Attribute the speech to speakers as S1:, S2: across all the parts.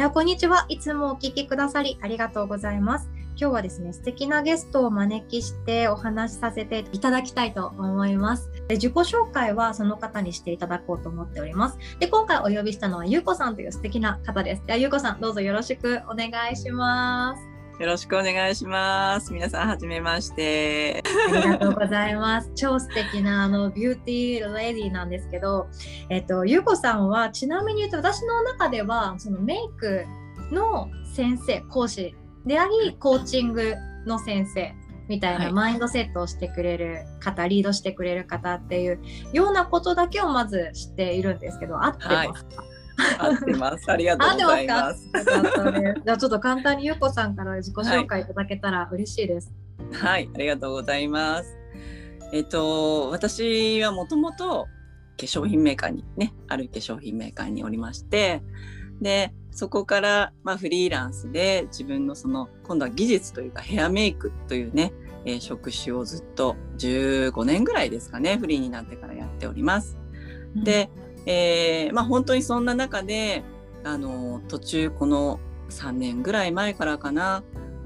S1: ではこんにちは。いつもお聞きくださりありがとうございます。今日はですね、素敵なゲストをお招きしてお話しさせていただきたいと思います。で自己紹介はその方にしていただこうと思っております。で今回お呼びしたのはゆうこさんという素敵な方です。ではゆうこさん、どうぞよろしくお願いします。
S2: よろしくお願いします。皆さん、はじめまして。
S1: ありがとうございます。超素敵なあの beauty lady なんですけど、えっと、ゆうこさんはちなみに言うと私の中ではそのメイクの先生、講師であり、コーチングの先生みたいなマインドセットをしてくれる方、はい、リードしてくれる方っていうようなことだけをまず知っているんですけど、合ってますか、はい
S2: 合ってます。ありがとうございます。
S1: ますじゃあちょっと簡単にゆうこさんから自己紹介いただけたら嬉しいです。
S2: はい、はい、ありがとうございます。えっと私はもともと化粧品メーカーにねある化粧品メーカーにおりまして、でそこからまあフリーランスで自分のその今度は技術というかヘアメイクというね、えー、職種をずっと15年ぐらいですかねフリーになってからやっております。で、えー、まあ本当にそんな中であの途中この3年ぐらい前からかな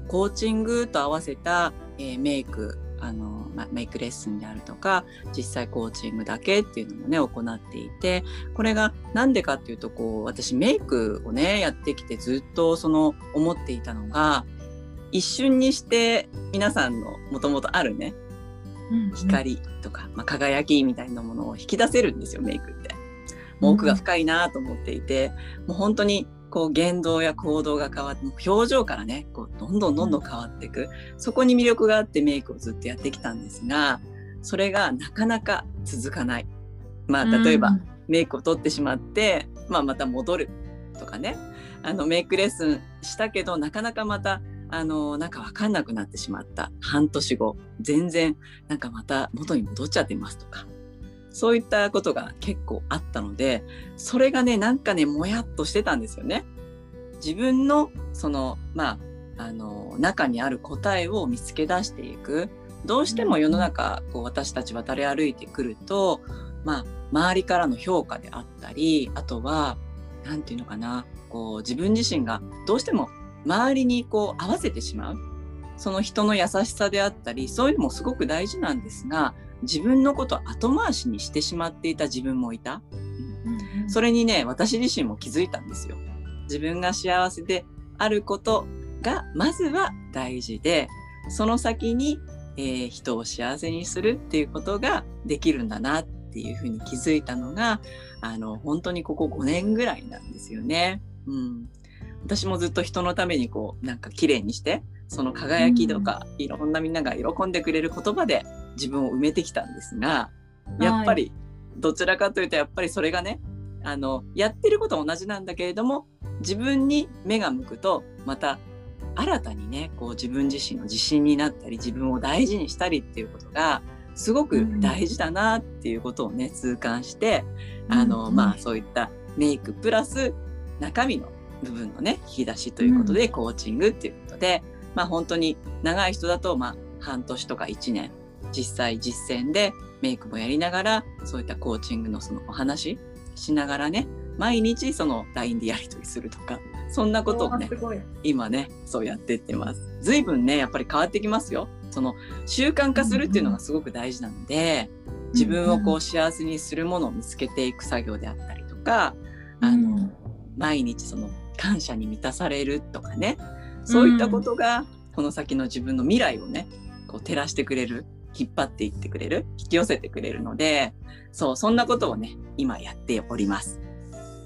S2: コーチングと合わせた、えー、メイクあの、まメイクレッスンであるとか実際コーチングだけっていうのもね行っていてこれが何でかっていうとこう私メイクをねやってきてずっとその思っていたのが一瞬にして皆さんのもともとあるね、うんうん、光とか、まあ、輝きみたいなものを引き出せるんですよメイクって。もう奥が深いなと思っていて、もう本当にこう言動や行動が変わって表情からねこうどんどんどんどん変わっていく、そこに魅力があってメイクをずっとやってきたんですがそれがなかなか続かない。まあ例えば、メイクを取ってしまって、まあ、また戻るとかね。あのメイクレッスンしたけどなかなかまたあのなんか分かんなくなってしまった。半年後。全然なんかまた元に戻っちゃってますとかそういったことが結構あったので、それがね、なんかね、もやっとしてたんですよね。自分の、その、まあ、あの、中にある答えを見つけ出していく。どうしても世の中、こう、私たち渡り歩いてくると、まあ、周りからの評価であったり、あとは、なんていうのかな、こう、自分自身がどうしても周りにこう合わせてしまう。その人の優しさであったり、そういうのもすごく大事なんですが、自分のことを後回しにしてしまっていた自分もいた。うん、それにね、私自身も気づいたんですよ。自分が幸せであることがまずは大事で、その先に、えー、人を幸せにするっていうことができるんだなっていうふうに気づいたのが、あの、本当にここ5年ぐらいなんですよね。うん。私もずっと人のためにこう、なんか綺麗にして、その輝きとか、いろんなみんなが喜んでくれる言葉で自分を埋めてきたんですがやっぱりどちらかというとやっぱりそれがねあのやってることは同じなんだけれども自分に目が向くとまた新たにねこう自分自身の自信になったり自分を大事にしたりっていうことがすごく大事だなっていうことをね、痛感して、あの、まあそういったメイクプラス中身の部分のね引き出しということで、コーチングっていうことでまあ本当に長い人だとまあ半年とか1年実際実践でメイクもやりながらそういったコーチングのそのお話しながらね毎日その LINE でやり取りするとかそんなことをね今ねそうやってってます。随分ねやっぱり変わってきますよ。その習慣化するっていうのがすごく大事なので、うんうん、自分をこう幸せにするものを見つけていく作業であったりとか、うん、あの毎日その感謝に満たされるとかね。そういったことがこの先の自分の未来をねこう照らしてくれる引っ張っていってくれる？引き寄せてくれるのでそうそんなことをね今やっております。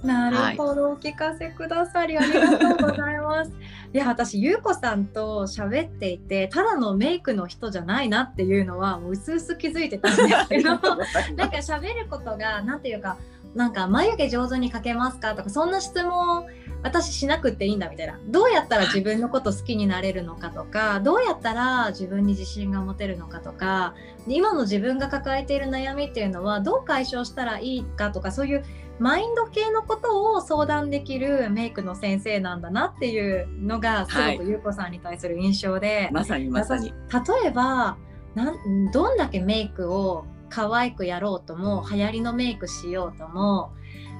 S1: なるほど、はい、お聞かせくださりありがとうございます。いや私ゆうこさんと喋っていてただのメイクの人じゃないなっていうのはもう薄々気づいてたんですけど なんか喋ることが何ていうかなんか眉毛上手に描けますかとかそんな質問私しなくていいんだみたいな。どうやったら自分のこと好きになれるのかとかどうやったら自分に自信が持てるのかとか今の自分が抱えている悩みっていうのはどう解消したらいいかとかそういうマインド系のことを相談できるメイクの先生なんだなっていうのがすごく優子さんに対する印象で、はい、
S2: まさにまさに。
S1: 例えばなんどんだけメイクを可愛くやろうとも流行りのメイクしようとも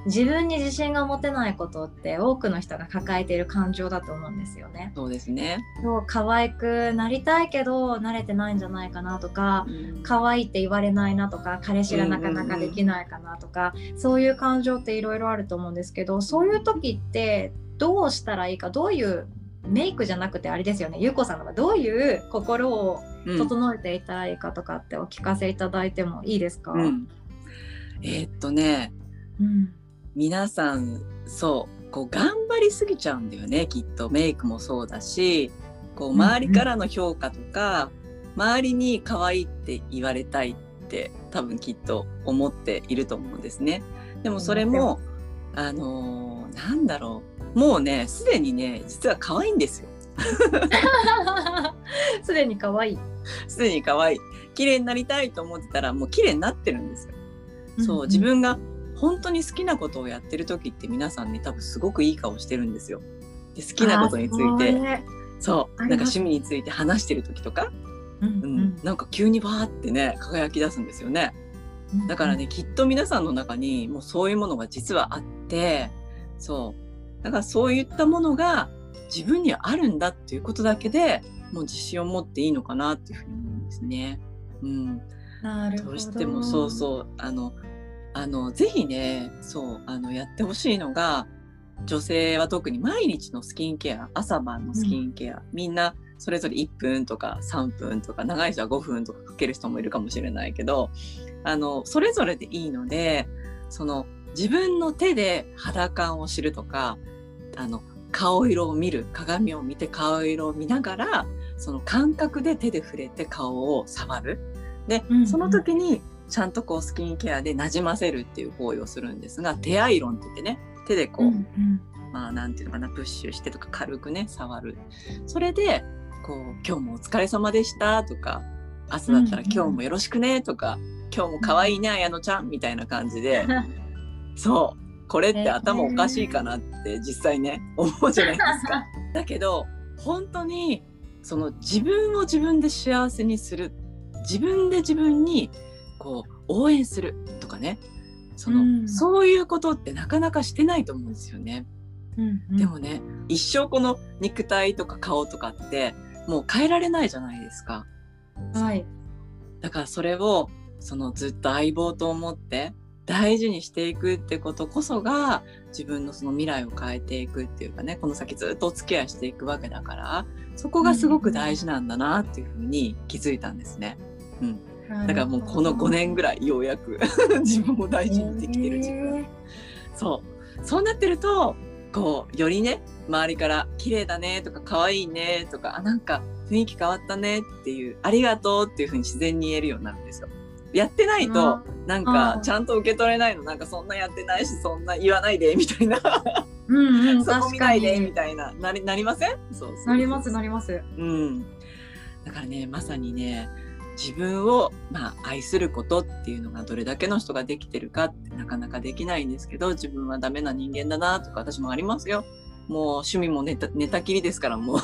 S1: 自分に自信が持てないことって多くの人が抱えている感情だと思うんですよね。
S2: そうですね。
S1: そう可愛くなりたいけど慣れてないんじゃないかなとか、うん、可愛いって言われないなとか彼氏がなかなかできないかなとか、うんうんうん、そういう感情っていろいろあると思うんですけどそういう時ってどうしたらいいかどういうメイクじゃなくてあれですよね。ゆうこさんのがどういう心を整えていたらいいかとかってお聞かせいただいてもいいですか、うん、
S2: えー、っとね、うん、皆さんそうこう頑張りすぎちゃうんだよねきっとメイクもそうだしこう周りからの評価とか、うんうん、周りに可愛いって言われたいって多分きっと思っていると思うんですね。でもそれも、うん、あのー、なんだろうもうねすでにね実は可愛いんですよ。
S1: すでに可愛い。
S2: すでに可愛い。綺麗になりたいと思ってたらもう綺麗になってるんですよ。そう、自分が本当に好きなことをやってる時って皆さんね多分すごくいい顔してるんですよ。で好きなことについてそうなんか趣味について話してる時とか、うん、うん、なんか急にバーってね輝き出すんですよね。だからねきっと皆さんの中にもうそういうものが実はあってそう。だからそういったものが自分にはあるんだっていうことだけでもう自信を持っていいのかなっていうふうに思うんですね。うん、どうしてもそうそうあのあのぜひねそうあのやってほしいのが女性は特に毎日のスキンケア朝晩のスキンケア、うん、みんなそれぞれ1分とか3分とか長い人は5分とかかける人もいるかもしれないけどあのそれぞれでいいのでその自分の手で肌感を知るとかあの顔色を見る鏡を見て顔色を見ながらその感覚で手で触れて顔を触る。で、うんうん、その時にちゃんとこうスキンケアでなじませるっていう行為をするんですが手アイロンって言ってね手でこう、うんうん、まあなんていうのかなプッシュしてとか軽くね触る。それでこう「今日もお疲れ様でした」とか「明日だったら今日もよろしくね」とか「今日も可愛いね綾乃ちゃん」みたいな感じでそうこれって頭おかしいかなって実際ね思うじゃないですか。だけど本当にその自分を自分で幸せにする自分で自分にこう応援するとかねその、うん、そういうことってなかなかしてないと思うんですよね。うんうん、でもね一生この肉体とか顔とかってもう変えられないじゃないですか。
S1: はい、
S2: だからそれをそのずっと相棒と思って大事にしていくってことこそが自分のその未来を変えていくっていうかねこの先ずっとお付き合いしていくわけだからそこがすごく大事なんだなっていうふうに気づいたんですね。うん、だからもうこの5年ぐらいようやく 自分を大事にできてる自分、えー、そう。そうなってるとこうよりね周りから「綺麗だね」とか「可愛いね」とか「あなんか雰囲気変わったね」っていう「ありがとう」っていうふうに自然に言えるようになるんですよ。やってないとなんかちゃんと受け取れないの。なんかそんなやってないしそんな言わないでみたいな。うん、うん、そこ見ないでみたいな。なりなりません？
S1: そう。なりますなります。
S2: うん。だからねまさにね自分を、まあ、愛することっていうのがどれだけの人ができてるかってなかなかできないんですけど自分はダメな人間だなとか私もありますよ。もう趣味も寝た寝たきりですからもう。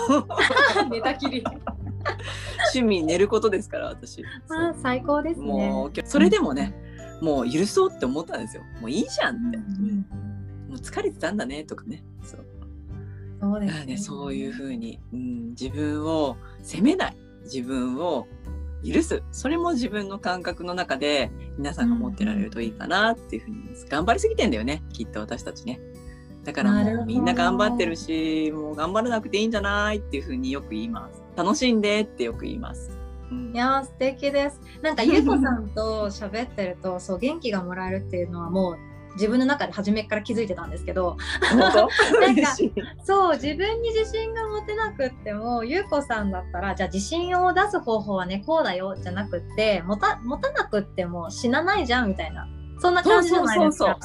S1: 寝たきり。
S2: 趣味寝ることですから私。
S1: あ最高ですね。も
S2: うそれでもね、もう許そうって思ったんですよ。もういいじゃんって、うん、もう疲れてたんだねとかね。そう。
S1: そうですね、
S2: ね、そういうふうに、うん、自分を責めない。自分を許すそれも自分の感覚の中で皆さんが持ってられるといいかなっていうふうに頑張りすぎてんだよねきっと私たちね。だからもうみんな頑張ってるしもう頑張らなくていいんじゃないっていうふうによく言います。楽しんでってよく言います。
S1: うん、いや素敵です。なんかゆうこさんと喋ってるとそう元気がもらえるっていうのはもう自分の中で初めから気づいてたんですけど なんかそう自分に自信が持てなくってもゆうこさんだったらじゃあ自信を出す方法はねこうだよじゃなくって持た持たなくっても死なないじゃんみたいなそんな感じじゃないですか。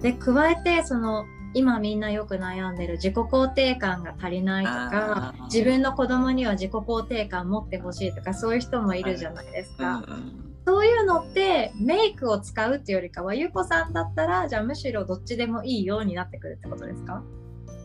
S1: で加えてその今みんなよく悩んでる自己肯定感が足りないとか自分の子供には自己肯定感持ってほしいとかそういう人もいるじゃないですか。うんうんそういうのってメイクを使うっていうよりかはゆうこさんだったらじゃあむしろどっちでもいいようになってくるってことですか？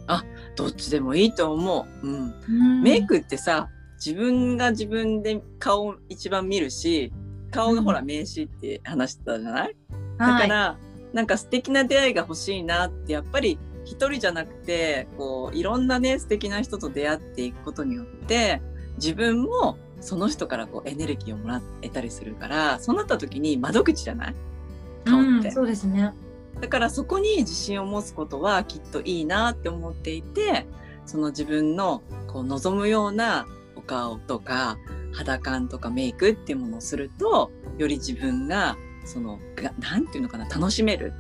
S2: あどっちでもいいと思う、うん、うん、メイクってさ自分が自分で顔一番見るし顔がほら名刺って話してたじゃない、だから、はい、なんか素敵な出会いが欲しいなってやっぱり一人じゃなくてこういろんなね素敵な人と出会っていくことによって自分もその人からこうエネルギーをもらえたりするからそうなった時に窓口じゃない？顔って、うん、
S1: そうですね。
S2: だからそこに自信を持つことはきっといいなって思っていてその自分のこう望むようなお顔とか肌感とかメイクっていうものをするとより自分がその何て言うのかな楽しめる、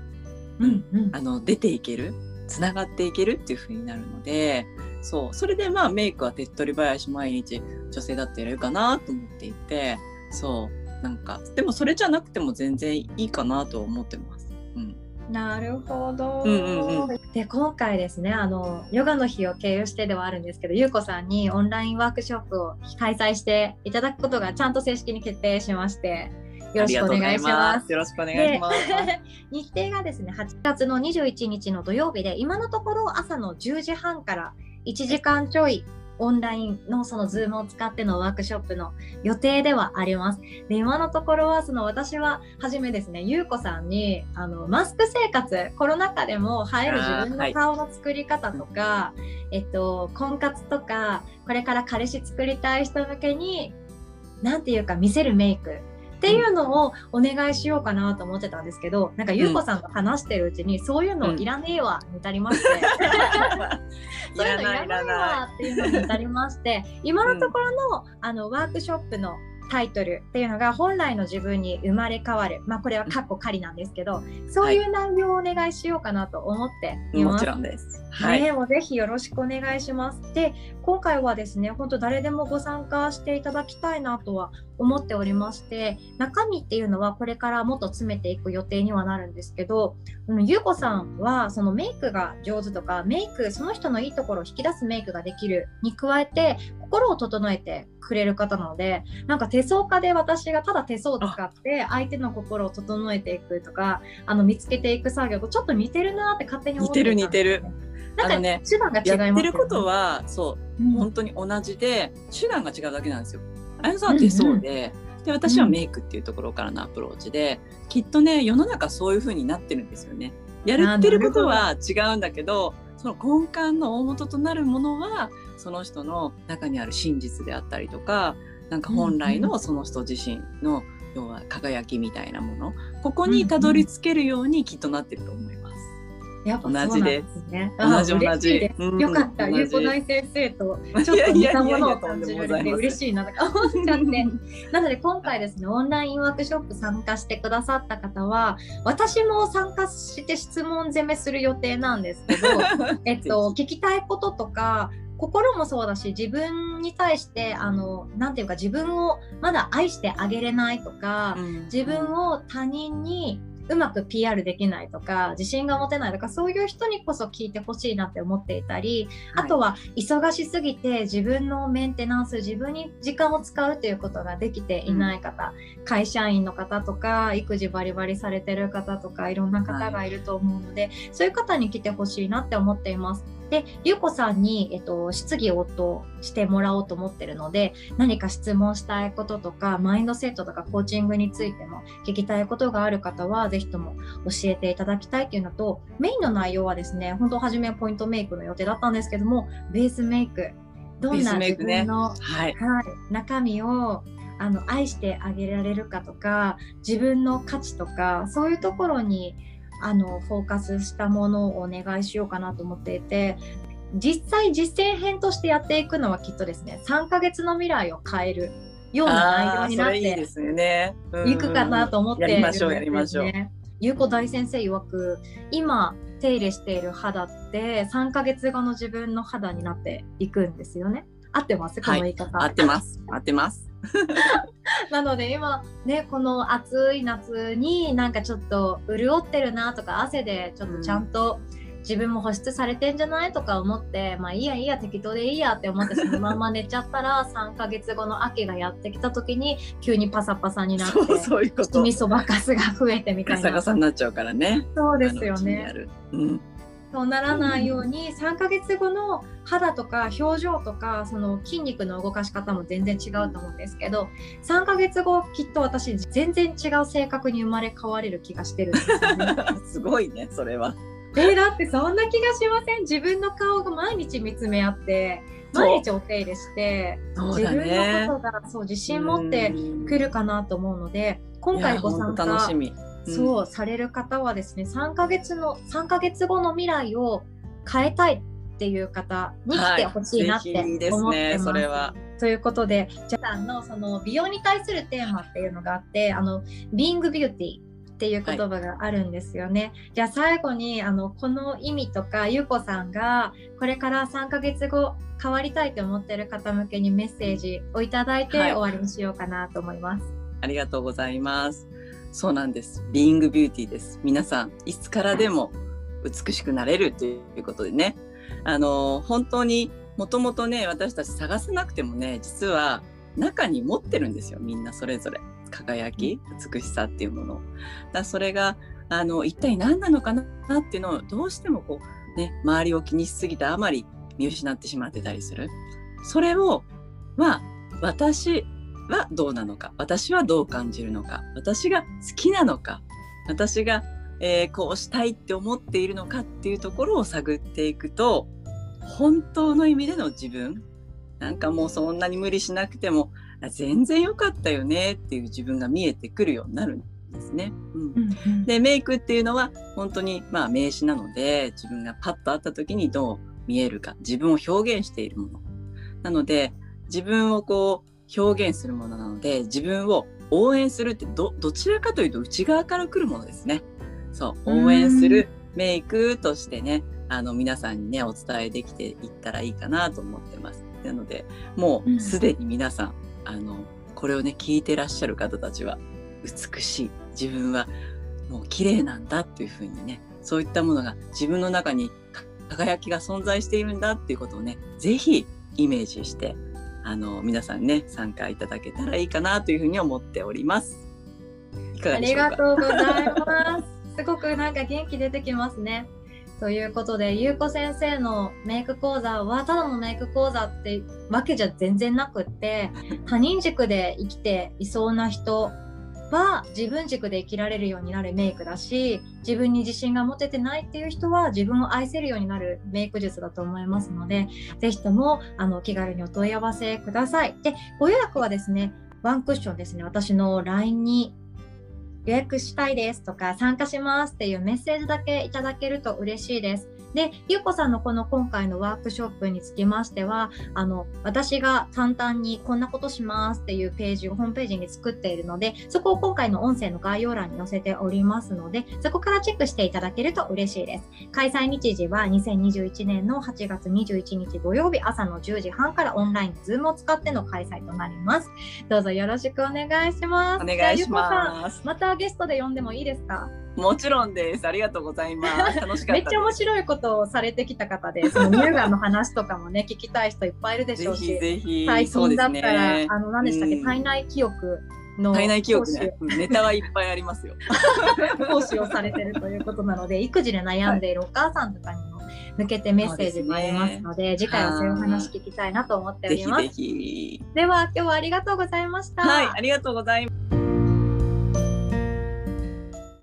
S2: うんうん、あの出ていける？つながっていけるっていう風になるのでそうそれでまあメイクは手っ取り早し毎日女性だってやれるかなと思っていてそうなんかでもそれじゃなくても全然いいかなと思ってます。うん
S1: なるほど。うんうんうん、で今回ですねあのヨガの日を経由してではあるんですけどゆうこさんにオンラインワークショップを開催していただくことがちゃんと正式に決定しましてよろしくお願いします。
S2: よろしくお願いします。
S1: 日程がですね、8月の21日の土曜日で、今のところ朝の10時半から1時間ちょいオンラインのそのズームを使ってのワークショップの予定ではあります。で、今のところはその私は初めですね、ゆうこさんにあのマスク生活、コロナ禍でも映える自分の顔の作り方とか、はい、えっと、婚活とか、これから彼氏作りたい人向けに、なんていうか見せるメイクっていうのをお願いしようかなと思ってたんですけどなんか優子さんと話してるうちに、そういうのいらねえわに至りまして、そういうのいらないわっていうのに至りまして今のところの,、あのワークショップのタイトルっていうのが本来の自分に生まれ変わるまあこれはカッコ仮なんですけどそういう内容をお願いしようかなと思っています。
S2: もちろんです。
S1: はい、ね、もぜひよろしくお願いします。で今回はですね本当誰でもご参加していただきたいなとは思っておりまして中身っていうのはこれからもっと詰めていく予定にはなるんですけど、うん、ゆうこさんはそのメイクが上手とかメイクその人のいいところを引き出すメイクができるに加えて心を整えてくれる方なのでなんか手相家で私がただ手相を使って相手の心を整えていくとかあの見つけていく作業とちょっと似てるなって勝手に思って
S2: 似てる似てる。なんかね、手段が違います、ね、やってることはそう、うん、本当に同じで手段が違うだけなんですよ。あやさんは手相で、うんうん、で私はメイクっていうところからのアプローチで、うん、きっとね世の中そういう風になってるんですよね。やってることは違うんだけどその根幹の大元となるものはその人の中にある真実であったりとかなんか本来のその人自身の、要は輝きみたいなもの。ここにたどり着けるようにきっとなってると思います。
S1: やっぱ同じですね。
S2: 同じ同じ。
S1: よかった。ゆうこ大先生とちょっと似たものを感じられて嬉しいなとか思っちゃって。なので今回ですね、オンラインワークショップ参加してくださった方は、私も参加して質問攻めする予定なんですけど、えっと、聞きたいこととか、心もそうだし自分に対してあのなていうか自分をまだ愛してあげれないとか、うん、自分を他人にうまく PR できないとか自信が持てないとかそういう人にこそ聞いてほしいなって思っていたり、はい、あとは忙しすぎて自分のメンテナンス自分に時間を使うということができていない方、うん、会社員の方とか育児バリバリされてる方とかいろんな方がいると思うので、はい、そういう方に来てほしいなって思っています。で、ゆうこさんに、えっと、質疑応答してもらおうと思ってるので、何か質問したいこととか、マインドセットとかコーチングについても聞きたいことがある方は、ぜひとも教えていただきたいっていうのと、メインの内容はですね、本当初めはポイントメイクの予定だったんですけども、ベースメイク、どんな自分の、ね、はい、はい、中身をあの愛してあげられるかとか自分の価値とかそういうところにあのフォーカスしたものをお願いしようかなと思っていて実際実践編としてやっていくのはきっとですね3ヶ月の未来を変えるような内容になっていくかなと思っているんですね。ゆうこ大先生曰く今手入れしている肌って3ヶ月後の自分の肌になっていくんですよね。合ってます？この言い方、
S2: はい、合ってます。合ってます
S1: なので今ねこの暑い夏になんかちょっと潤ってるなとか汗でちょっとちゃんと自分も保湿されてんじゃないとか思ってまあいいやいいや適当でいいやって思ってそのまま寝ちゃったら 3ヶ月後の秋がやってきた時に急にパサパサになってそういうこと。みそばかすが増えてみたいな。
S2: ガサガサになっちゃうからね。
S1: そうですよね、
S2: うん
S1: そうならないように3ヶ月後の肌とか表情とかその筋肉の動かし方も全然違うと思うんですけど3ヶ月後きっと私全然違う性格に生まれ変われる気がしてるんですよね。
S2: すごいねそれは。
S1: えー、だってそんな気がしません？自分の顔が毎日見つめ合って毎日お手入れして、ね、自分のことがそう自信持ってくるかなと思うので今回ご参加楽しみそうされる方はですね3ヶ月の3ヶ月後の未来を変えたいっていう方に来てほしいなって思ってます。はい、ね、それはということでじゃあのその美容に対するテーマっていうのがあってあのビーングビューティーっていう言葉があるんですよね。はい、じゃあ最後にあのこの意味とかゆうこさんがこれから3ヶ月後変わりたいと思ってる方向けにメッセージをいただいて終わりにしようかなと思います。はい、
S2: ありがとうございます。そうなんです。ビーングビューティーです。皆さん、いつからでも美しくなれるということでね。あの、本当にもともとね、私たち探さなくてもね、実は中に持ってるんですよ。みんなそれぞれ。輝き、美しさっていうもの。だそれが、あの、一体何なのかなっていうのをどうしてもこう、ね、周りを気にしすぎたあまり見失ってしまってたりする。それを、まあ、私はどうなのか私はどう感じるのか私が好きなのか私が、えー、こうしたいって思っているのかっていうところを探っていくと本当の意味での自分なんかもうそんなに無理しなくても全然良かったよねっていう自分が見えてくるようになるんですね。うん、うん、でメイクっていうのは本当にまあ名詞なので自分がパッと会った時にどう見えるか自分を表現しているもの。なので自分をこう表現するものなので自分を応援するってどどちらかというと内側から来るものですね。そう応援するメイクとしてねあの皆さんにねお伝えできていったらいいかなと思ってます。なのでもうすでに皆さん、あのこれをね聞いてらっしゃる方たちは美しい自分はもう綺麗なんだっていうふうにねそういったものが自分の中に輝きが存在しているんだっていうことをね是非イメージしてあの皆さんね参加いただけたらいいかなというふうに思っております。
S1: いかがでしょうか？ありがとうございます。すごくなんか元気出てきますね。ということで、ゆうこ先生のメイク講座はただのメイク講座ってわけじゃ全然なくって、他人軸で生きていそうな人は自分軸で生きられるようになるメイクだし自分に自信が持ててないっていう人は自分を愛せるようになるメイク術だと思いますので是非ともあの気軽にお問い合わせください。でご予約はですねワンクッションですね私の LINE に予約したいですとか参加しますっていうメッセージだけいただけると嬉しいです。で、ゆうこさんのこの今回のワークショップにつきましては、あの、私が簡単にこんなことしますっていうページをホームページに作っているので、そこを今回の音声の概要欄に載せておりますので、そこからチェックしていただけると嬉しいです。開催日時は2021年の8月21日土曜日朝の10時半からオンライン、ズームを使っての開催となります。どうぞよろしくお願いします。
S2: お願いします。
S1: またゲストで呼んでもいいですか？
S2: もちろんです。ありがとうございます。楽しか
S1: めっちゃ面白いことをされてきた方で、その乳がんの話とかもね、聞きたい人いっぱいいるでしょうし、
S2: ぜひ
S1: 最近だったら、ね、あの、何でしたっけ、うん、体内記憶の
S2: 体内記憶ね、ネタはいっぱいありますよ。
S1: 講師をされてるということなので、育児で悩んでいるお母さんとかにも向けてメッセージもありますので、でね、次回はそういうお話聞きたいなと思っております。
S2: ぜひぜひ
S1: では、今日はありがとうございました。
S2: はい、ありがとうございます。